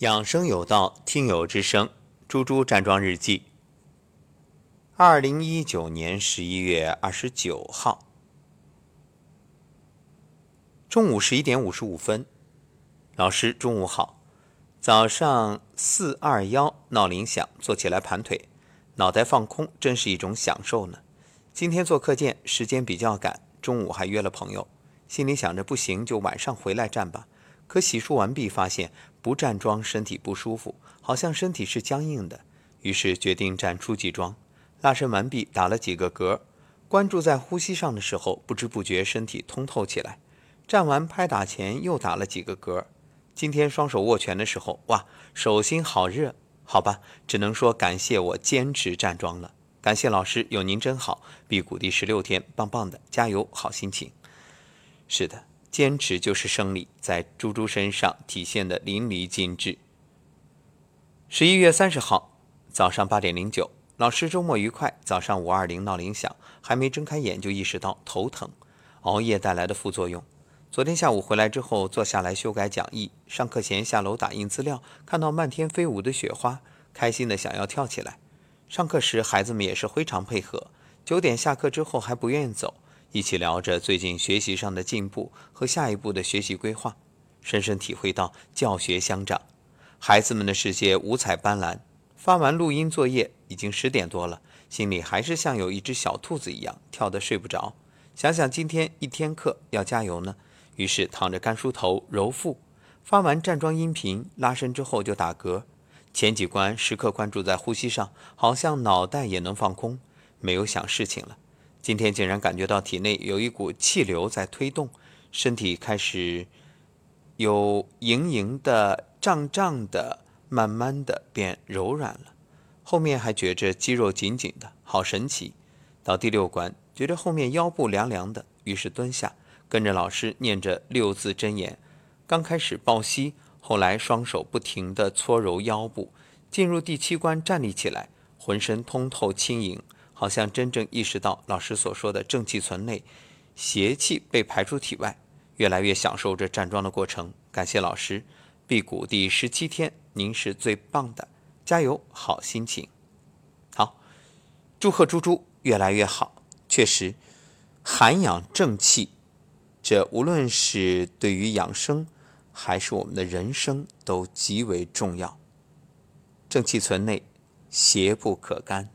养生有道，听友之声，猪猪站桩日记。二零一九年十一月二十九号中午十一点五十五分，老师中午好。早上四二幺闹铃响，坐起来盘腿，脑袋放空，真是一种享受呢。今天做课件时间比较赶，中午还约了朋友，心里想着不行就晚上回来站吧。可洗漱完毕，发现不站桩身体不舒服，好像身体是僵硬的，于是决定站初级桩。拉伸完毕，打了几个嗝，关注在呼吸上的时候，不知不觉身体通透起来。站完拍打前又打了几个嗝。今天双手握拳的时候，哇，手心好热。好吧，只能说感谢我坚持站桩了。感谢老师，有您真好。辟谷第十六天，棒棒的，加油，好心情。是的。坚持就是胜利，在猪猪身上体现的淋漓尽致。十一月三十号早上八点零九，老师周末愉快。早上五二零闹铃响，还没睁开眼就意识到头疼，熬夜带来的副作用。昨天下午回来之后，坐下来修改讲义。上课前下楼打印资料，看到漫天飞舞的雪花，开心的想要跳起来。上课时孩子们也是非常配合。九点下课之后还不愿意走。一起聊着最近学习上的进步和下一步的学习规划，深深体会到教学相长，孩子们的世界五彩斑斓。发完录音作业，已经十点多了，心里还是像有一只小兔子一样跳得睡不着。想想今天一天课要加油呢，于是躺着干梳头揉腹。发完站桩音频拉伸之后就打嗝，前几关时刻关注在呼吸上，好像脑袋也能放空，没有想事情了。今天竟然感觉到体内有一股气流在推动，身体开始有盈盈的、胀胀的，慢慢的变柔软了。后面还觉着肌肉紧紧的，好神奇。到第六关，觉得后面腰部凉凉的，于是蹲下，跟着老师念着六字真言。刚开始抱膝，后来双手不停地搓揉腰部。进入第七关，站立起来，浑身通透轻盈。好像真正意识到老师所说的正气存内，邪气被排出体外，越来越享受着站桩的过程。感谢老师，辟谷第十七天，您是最棒的，加油，好心情。好，祝贺猪猪越来越好。确实，涵养正气，这无论是对于养生，还是我们的人生，都极为重要。正气存内，邪不可干。